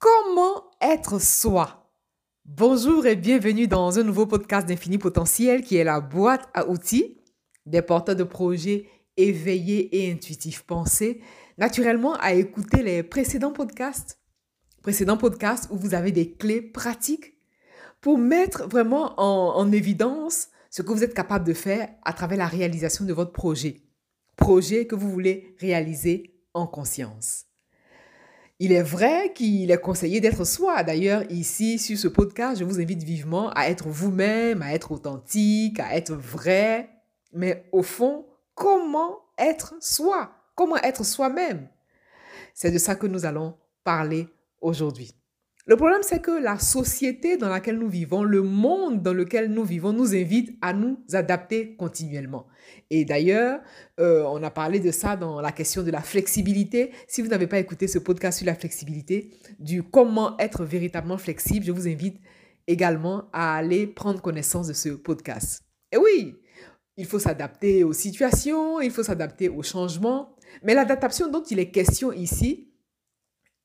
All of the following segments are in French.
Comment être soi? Bonjour et bienvenue dans un nouveau podcast d'Infini Potentiel qui est la boîte à outils des porteurs de projets éveillés et intuitifs pensés, naturellement à écouter les précédents podcasts, précédents podcasts où vous avez des clés pratiques pour mettre vraiment en, en évidence ce que vous êtes capable de faire à travers la réalisation de votre projet. Projet que vous voulez réaliser en conscience. Il est vrai qu'il est conseillé d'être soi. D'ailleurs, ici, sur ce podcast, je vous invite vivement à être vous-même, à être authentique, à être vrai. Mais au fond, comment être soi? Comment être soi-même? C'est de ça que nous allons parler aujourd'hui. Le problème, c'est que la société dans laquelle nous vivons, le monde dans lequel nous vivons, nous invite à nous adapter continuellement. Et d'ailleurs, euh, on a parlé de ça dans la question de la flexibilité. Si vous n'avez pas écouté ce podcast sur la flexibilité, du comment être véritablement flexible, je vous invite également à aller prendre connaissance de ce podcast. Et oui, il faut s'adapter aux situations, il faut s'adapter aux changements, mais l'adaptation dont il est question ici,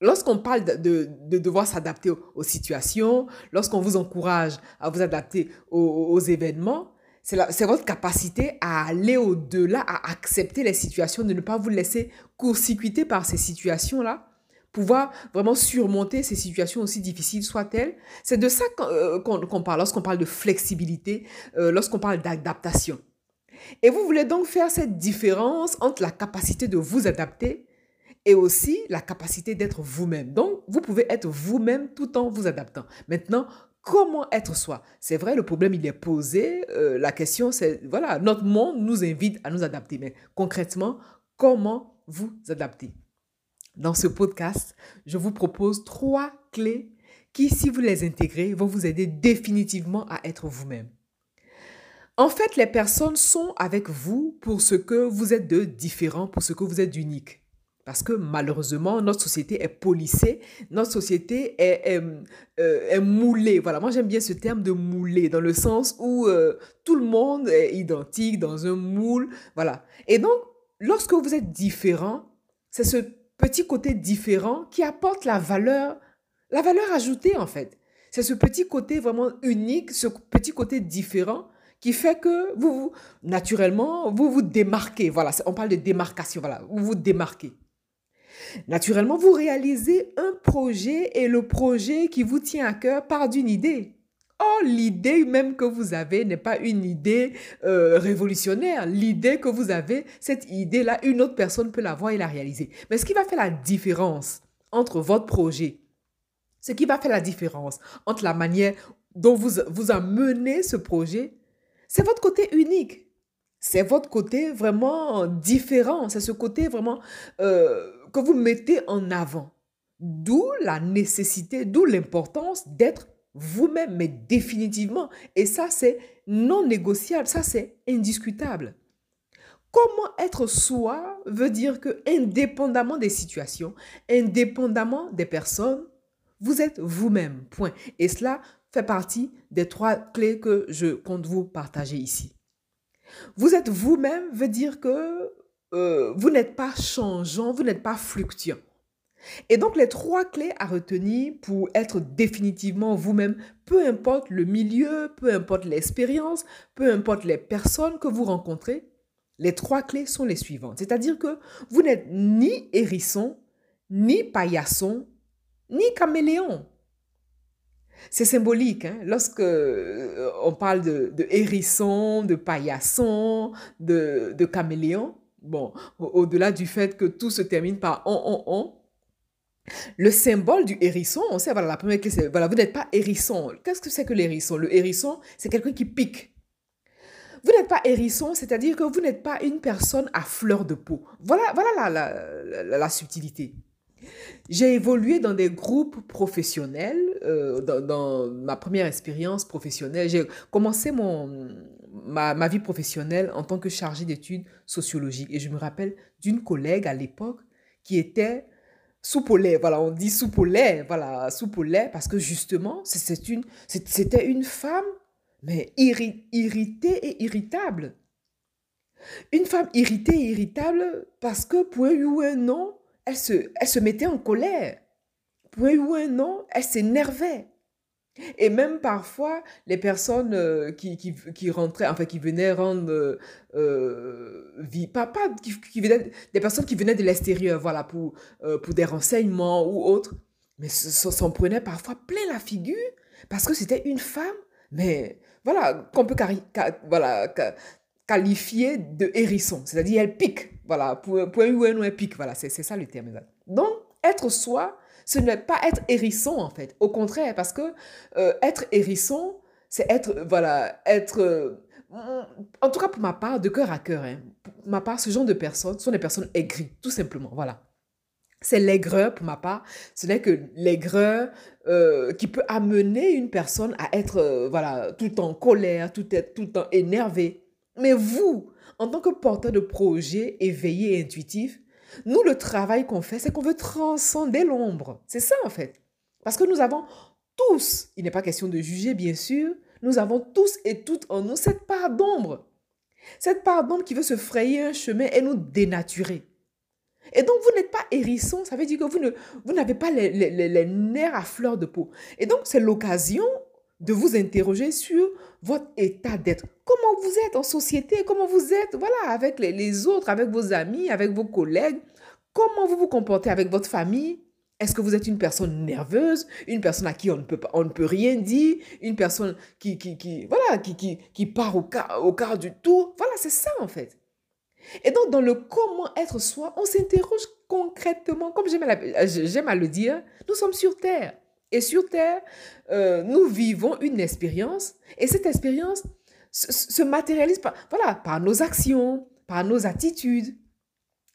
Lorsqu'on parle de, devoir s'adapter aux, situations, lorsqu'on vous encourage à vous adapter aux, événements, c'est votre capacité à aller au-delà, à accepter les situations, de ne pas vous laisser court-circuiter par ces situations-là, pouvoir vraiment surmonter ces situations aussi difficiles soient-elles. C'est de ça qu'on euh, parle lorsqu'on parle de flexibilité, euh, lorsqu'on parle d'adaptation. Et vous voulez donc faire cette différence entre la capacité de vous adapter et aussi la capacité d'être vous-même. Donc, vous pouvez être vous-même tout en vous adaptant. Maintenant, comment être soi? C'est vrai, le problème, il est posé. Euh, la question, c'est, voilà, notre monde nous invite à nous adapter. Mais concrètement, comment vous adapter? Dans ce podcast, je vous propose trois clés qui, si vous les intégrez, vont vous aider définitivement à être vous-même. En fait, les personnes sont avec vous pour ce que vous êtes de différent, pour ce que vous êtes d'unique. Parce que malheureusement, notre société est polissée, notre société est, euh, moulée. Voilà, moi j'aime bien ce terme de moulée, dans le sens où euh, tout le monde est identique dans un moule. Voilà. Et donc, lorsque vous êtes différent, c'est ce petit côté différent qui apporte la valeur, la valeur ajoutée en fait. C'est ce petit côté vraiment unique, ce petit côté différent qui fait que vous, vous naturellement, vous vous démarquez. Voilà, on parle de démarcation. Voilà, vous vous démarquez. Naturellement, vous réalisez un projet et le projet qui vous tient à cœur part d'une idée. Oh, l'idée même que vous avez n'est pas une idée euh, révolutionnaire. L'idée que vous avez, cette idée-là, une autre personne peut l'avoir et la réaliser. Mais ce qui va faire la différence entre votre projet, ce qui va faire la différence entre la manière dont vous, vous mené ce projet, c'est votre côté unique. C'est votre côté vraiment différent. C'est ce côté vraiment... Euh, que vous mettez en avant. D'où la nécessité, d'où l'importance d'être vous-même, mais définitivement. Et ça, c'est non négociable, ça, c'est indiscutable. Comment être soi veut dire que, indépendamment des situations, indépendamment des personnes, vous êtes vous-même. Point. Et cela fait partie des trois clés que je compte vous partager ici. Vous êtes vous-même veut dire que euh, vous n'êtes pas changeant, vous n'êtes pas fluctuant. Et donc les trois clés à retenir pour être définitivement vous-même, peu importe le milieu, peu importe l'expérience, peu importe les personnes que vous rencontrez, les trois clés sont les suivantes. C'est-à-dire que vous n'êtes ni hérisson, ni paillasson, ni caméléon. C'est symbolique, hein? lorsque euh, on parle de, hérisson, de paillasson, de, de caméléon, bon, au-delà du fait que tout se termine par on, on, on, le symbole du hérisson, on sait, voilà, la première c'est, voilà, vous n'êtes pas hérisson. Qu'est-ce que c'est que l'hérisson Le hérisson, c'est quelqu'un qui pique. Vous n'êtes pas hérisson, c'est-à-dire que vous n'êtes pas une personne à fleur de peau. Voilà, voilà la, la, subtilité. J'ai évolué dans des groupes professionnels. Euh, dans, ma première expérience professionnelle, j'ai commencé mon, ma, vie professionnelle en tant que chargée d'études sociologiques. Et je me rappelle d'une collègue à l'époque qui était soupe au lait. Voilà, on dit soupe au lait. Voilà, soupe au lait parce que justement, c'était une, femme, mais irritée et irritable. Une femme irritée et irritable parce que pour un ou un non, elle se, elle se mettait en colère. pour un ou un non, elle s'énervait. Et même parfois, les personnes euh, qui, qui, qui, rentraient, enfin qui venaient rendre euh, euh vie, pas, qui, qui, venaient, des personnes qui venaient de l'extérieur, voilà, pour, pour des renseignements ou autres, mais s'en prenaient parfois plein la figure parce que c'était une femme, mais voilà, qu'on peut voilà, qualifier de hérisson, c'est-à-dire elle pique, voilà, pour, pour un ou un elle pique, voilà, c'est ça le terme. Donc, être soi, ce n'est pas être hérisson en fait. Au contraire, parce que euh, être hérisson, c'est être, voilà, être... Euh, en tout cas pour ma part, de cœur à cœur, hein, pour ma part, ce genre de personnes sont des personnes aigries, tout simplement, voilà. C'est l'aigreur pour ma part. Ce n'est que l'aigreur euh, qui peut amener une personne à être voilà, tout en colère, tout, être, tout le temps énervé. Mais vous, en tant que porteur de projet éveillé et intuitif, nous, le travail qu'on fait, c'est qu'on veut transcender l'ombre. C'est ça, en fait. Parce que nous avons tous, il n'est pas question de juger, bien sûr, nous avons tous et toutes en nous cette part d'ombre. Cette part d'ombre qui veut se frayer un chemin et nous dénaturer. Et donc, vous n'êtes pas hérisson, ça veut dire que vous, ne, vous n'avez pas les, les, les nerfs à fleur de peau. Et donc, c'est l'occasion de vous interroger sur votre état d'être. Comment vous êtes en société, comment vous êtes, voilà, avec les, autres, avec vos amis, avec vos collègues. Comment vous vous comportez avec votre famille? Est-ce que vous êtes une personne nerveuse, une personne à qui on ne peut, pas, on ne peut rien dire, une personne qui, qui, qui voilà, qui, qui, qui part au quart, au quart du tour? Voilà, c'est ça en fait. Et donc, dans le comment être soi, on s'interroge concrètement, comme j'aime à le dire, nous sommes sur Terre. Et sur Terre, euh, nous vivons une expérience et cette expérience se, matérialise par, voilà, par nos actions, par nos attitudes.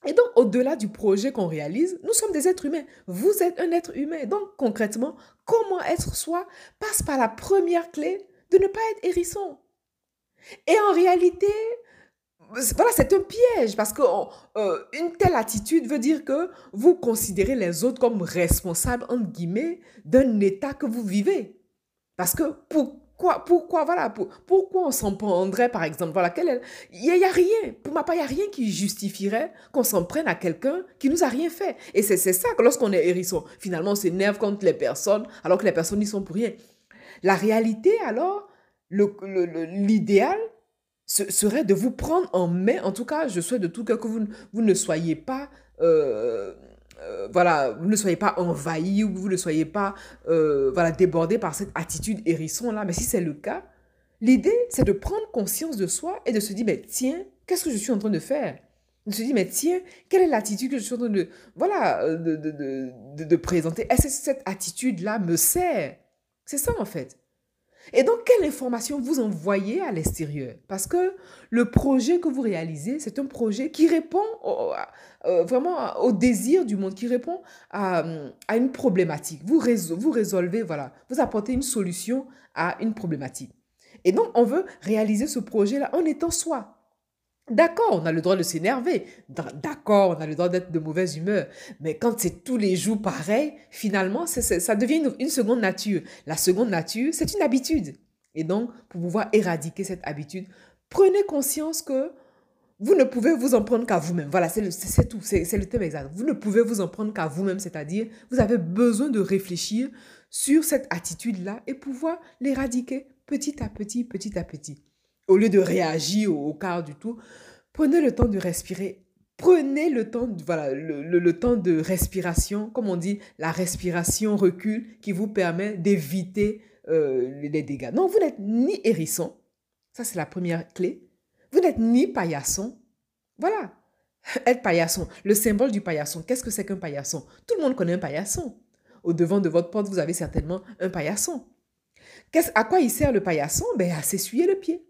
Et donc, au-delà du projet qu'on réalise, nous sommes des êtres humains. Vous êtes un être humain. Donc, concrètement, comment être soi passe par la première clé de ne pas être hérisson. Et en réalité, voilà, c'est un piège parce que euh, une telle attitude veut dire que vous considérez les autres comme responsables, entre guillemets, d'un état que vous vivez. Parce que pourquoi, pourquoi, voilà, pourquoi on s'en prendrait, par exemple, voilà, il n'y a, rien, pour ma part, il n'y a rien qui justifierait qu'on s'en prenne à quelqu'un qui nous a rien fait. Et c'est ça que lorsqu'on est hérisson, finalement, on s'énerve contre les personnes, alors que les personnes n'y sont pour rien. La réalité, alors, l'idéal, ce serait de vous prendre en main. En tout cas, je souhaite de tout cœur que vous, vous ne soyez pas, euh, euh, voilà, vous ne soyez pas envahi ou vous ne soyez pas, euh, voilà, débordé par cette attitude hérisson là. Mais si c'est le cas, l'idée c'est de prendre conscience de soi et de se dire, mais tiens, qu'est-ce que je suis en train de faire? De se dire, mais tiens, quelle est l'attitude que je suis en train de, voilà, de, de, de, de présenter? Est-ce que cette attitude là me sert? C'est ça en fait. Et donc, quelle information vous envoyez à l'extérieur? Parce que le projet que vous réalisez, c'est un projet qui répond euh, vraiment au désir du monde, qui répond à, une problématique. Vous, vous résolvez, voilà, vous apportez une solution à une problématique. Et donc, on veut réaliser ce projet-là en étant soi. D'accord, on a le droit de s'énerver. D'accord, on a le droit d'être de mauvaise humeur. Mais quand c'est tous les jours pareil, finalement, ça devient une, seconde nature. La seconde nature, c'est une habitude. Et donc, pour pouvoir éradiquer cette habitude, prenez conscience que vous ne pouvez vous en prendre qu'à vous-même. Voilà, c'est tout, c'est le thème exact. Vous ne pouvez vous en prendre qu'à vous-même, c'est-à-dire, vous avez besoin de réfléchir sur cette attitude-là et pouvoir l'éradiquer petit à petit, petit à petit au lieu de réagir au, quart du tout, prenez le temps de respirer. Prenez le temps, voilà, le, temps de respiration, comme on dit, la respiration recule qui vous permet d'éviter euh, les dégâts. Non, vous n'êtes ni hérisson, ça c'est la première clé. Vous n'êtes ni paillasson. Voilà, être paillasson, le symbole du paillasson. Qu'est-ce que c'est qu'un paillasson? Tout le monde connaît un paillasson. Au devant de votre porte, vous avez certainement un paillasson. à quoi il sert le paillasson? Ben, À s'essuyer le pied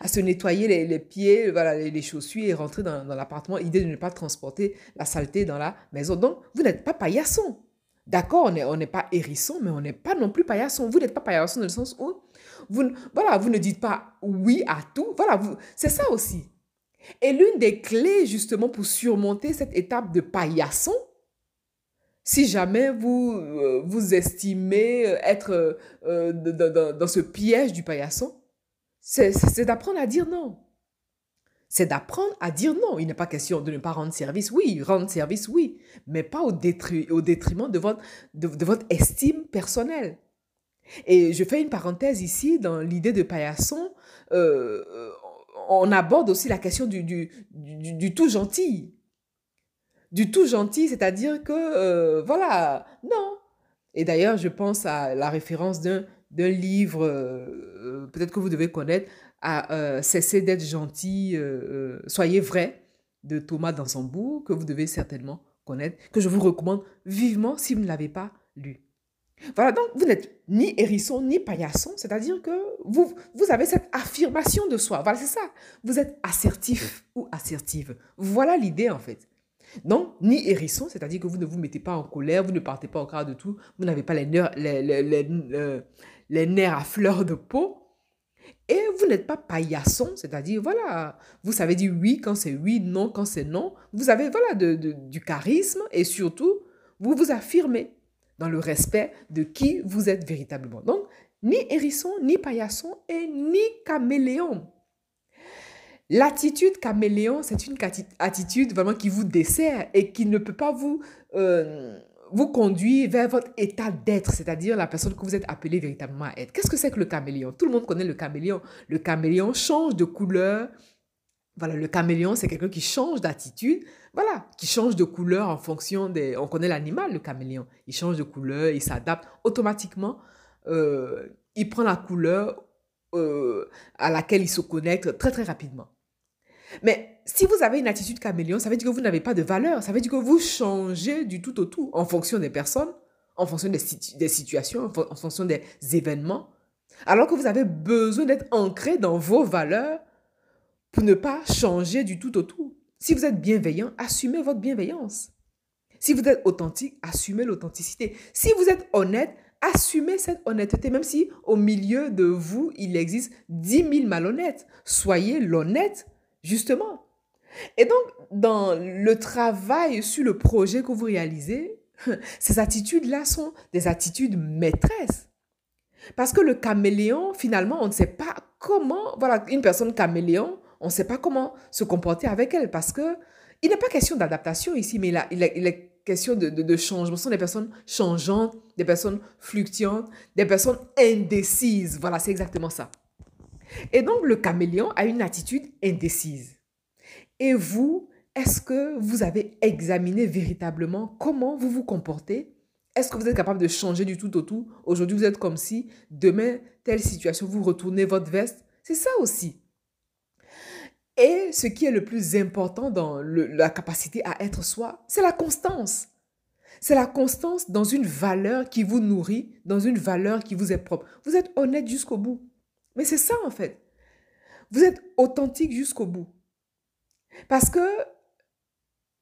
à se nettoyer les, pieds, voilà, les, chaussures et rentrer dans, l'appartement. Idée de ne pas transporter la saleté dans la maison. Donc, vous n'êtes pas paillasson. D'accord, on n'est pas hérisson, mais on n'est pas non plus paillasson. Vous n'êtes pas paillasson dans le sens où vous, voilà, vous ne dites pas oui à tout. Voilà, c'est ça aussi. Et l'une des clés justement pour surmonter cette étape de paillasson, si jamais vous euh, vous estimez être euh, dans, dans, ce piège du paillasson, c'est d'apprendre à dire non. c'est d'apprendre à dire non. Il n'est pas question de ne pas rendre service. Oui, rendre service, oui, mais pas au, au détriment de votre, de, votre estime personnelle. Et je fais une parenthèse ici dans l'idée de paillasson. Euh, on aborde aussi la question du, du, du, tout gentil. Du tout gentil, c'est-à-dire que, euh, voilà, non. Et d'ailleurs, je pense à la référence d'un livre, euh, peut-être que vous devez connaître, à euh, cesser d'être gentil, euh, euh, soyez vrai de Thomas Dansambourg, que vous devez certainement connaître, que je vous recommande vivement si vous ne l'avez pas lu. Voilà, donc vous n'êtes ni hérisson ni paillasson, c'est-à-dire que vous, vous avez cette affirmation de soi. Voilà, c'est ça. Vous êtes assertif ou assertive. Voilà l'idée en fait. Donc, ni hérisson, c'est-à-dire que vous ne vous mettez pas en colère, vous ne partez pas au quart de tout, vous n'avez pas les nerfs, les, les, nerfs à fleur de peau, et vous n'êtes pas paillasson, c'est-à-dire, voilà, vous savez dire oui quand c'est oui, non quand c'est non. Vous avez, voilà, du charisme et surtout, vous vous affirmez dans le respect de qui vous êtes véritablement. Donc, ni hérisson, ni paillasson et ni caméléon. L'attitude caméléon, c'est une attitude vraiment qui vous dessert et qui ne peut pas vous... Euh, vous conduit vers votre état d'être, c'est-à-dire la personne que vous êtes appelé véritablement à être. Qu'est-ce que c'est que le caméléon? Tout le monde connaît le caméléon. Le caméléon change de couleur. Voilà, le caméléon, c'est quelqu'un qui change d'attitude, voilà, qui change de couleur en fonction des... On connaît l'animal, le caméléon. Il change de couleur, il s'adapte automatiquement. Euh, il prend la couleur euh, à laquelle il se connecte très, très rapidement. Mais si vous avez une attitude caméléon, ça veut dire que vous n'avez pas de valeur. Ça veut dire que vous changez du tout au tout en fonction des personnes, en fonction des, des situations, en, fonction des événements. Alors que vous avez besoin d'être ancré dans vos valeurs pour ne pas changer du tout au tout. Si vous êtes bienveillant, assumez votre bienveillance. Si vous êtes authentique, assumez l'authenticité. Si vous êtes honnête, assumez cette honnêteté, même si au milieu de vous, il existe 10 000 malhonnêtes. Soyez l'honnête justement. Et donc, dans le travail sur le projet que vous réalisez, ces attitudes-là sont des attitudes maîtresses. Parce que le caméléon, finalement, on ne sait pas comment, voilà, une personne caméléon, on ne sait pas comment se comporter avec elle parce que il n'est pas question d'adaptation ici, mais il, il, est question de, de, de, changement. Ce sont des personnes changeantes, des personnes fluctuantes, des personnes indécises. Voilà, c'est exactement ça. Et donc, le caméléon a une attitude indécise. Et vous, est-ce que vous avez examiné véritablement comment vous vous comportez? Est-ce que vous êtes capable de changer du tout au tout? Aujourd'hui, vous êtes comme si, demain, telle situation, vous retournez votre veste. C'est ça aussi. Et ce qui est le plus important dans la capacité à être soi, c'est la constance. C'est la constance dans une valeur qui vous nourrit, dans une valeur qui vous est propre. Vous êtes honnête jusqu'au bout. Mais c'est ça en fait. Vous êtes authentique jusqu'au bout. Parce que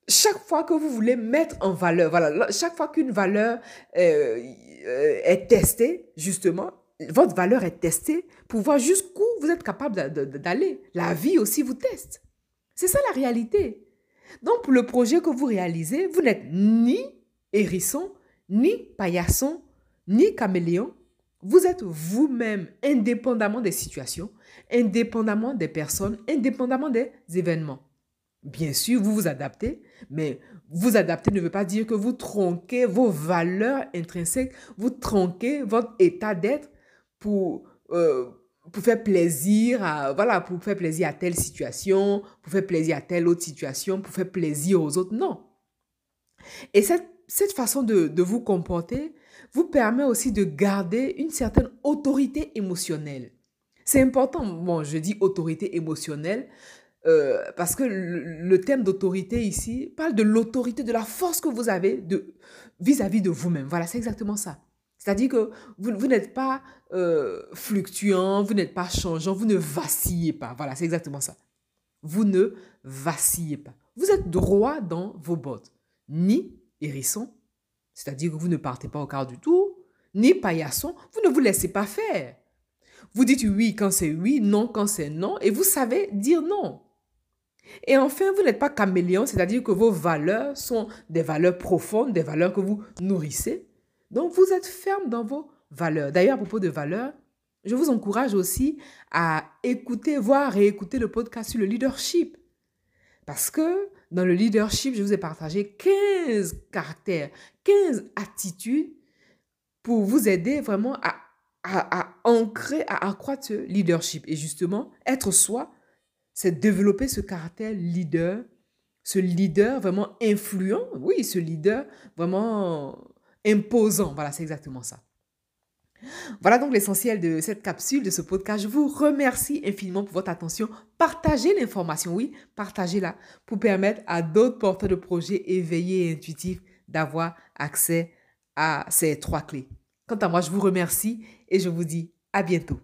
chaque fois que vous voulez mettre en valeur, voilà, chaque fois qu'une valeur euh, euh, est testée, justement, votre valeur est testée pour voir jusqu'où vous êtes capable d'aller. La vie aussi vous teste. C'est ça la réalité. Donc, pour le projet que vous réalisez, vous n'êtes ni hérisson, ni paillasson, ni caméléon, vous êtes vous-même, indépendamment des situations, indépendamment des personnes, indépendamment des événements. Bien sûr, vous vous adaptez, mais vous adapter ne veut pas dire que vous tronquez vos valeurs intrinsèques, vous tronquez votre état d'être pour, euh, pour faire plaisir à, voilà, pour faire plaisir à telle situation, pour faire plaisir à telle autre situation, pour faire plaisir aux autres. Non. Et cette, cette façon de, de vous comporter vous permet aussi de garder une certaine autorité émotionnelle. C'est important, bon, je dis autorité émotionnelle, euh, parce que le, thème d'autorité ici parle de l'autorité, de la force que vous avez vis-à-vis de vous-même. Voilà, c'est exactement ça. C'est-à-dire que vous, vous n'êtes pas euh, fluctuant, vous n'êtes pas changeant, vous ne vacillez pas. Voilà, c'est exactement ça. Vous ne vacillez pas. Vous êtes droit dans vos bottes. Ni hérisson, c'est-à-dire que vous ne partez pas au quart du tour, ni paillasson, vous ne vous laissez pas faire. Vous dites oui quand c'est oui, non quand c'est non, et vous savez dire non. Et enfin, vous n'êtes pas caméléon, c'est-à-dire que vos valeurs sont des valeurs profondes, des valeurs que vous nourrissez. Donc, vous êtes ferme dans vos valeurs. D'ailleurs, à propos de valeurs, je vous encourage aussi à écouter, voire réécouter le podcast sur le leadership. Parce que dans le leadership, je vous ai partagé 15 caractères, 15 attitudes pour vous aider vraiment à, ancrer, à accroître ce leadership. Et justement, être soi, c'est développer ce caractère leader, ce leader vraiment influent, oui, ce leader vraiment imposant. Voilà, c'est exactement ça. Voilà donc l'essentiel de cette capsule, de ce podcast. Je vous remercie infiniment pour votre attention. Partagez l'information, oui, partagez-la pour permettre à d'autres porteurs de projets éveillés et intuitifs d'avoir accès à ces trois clés. Quant à moi, je vous remercie et je vous dis à bientôt.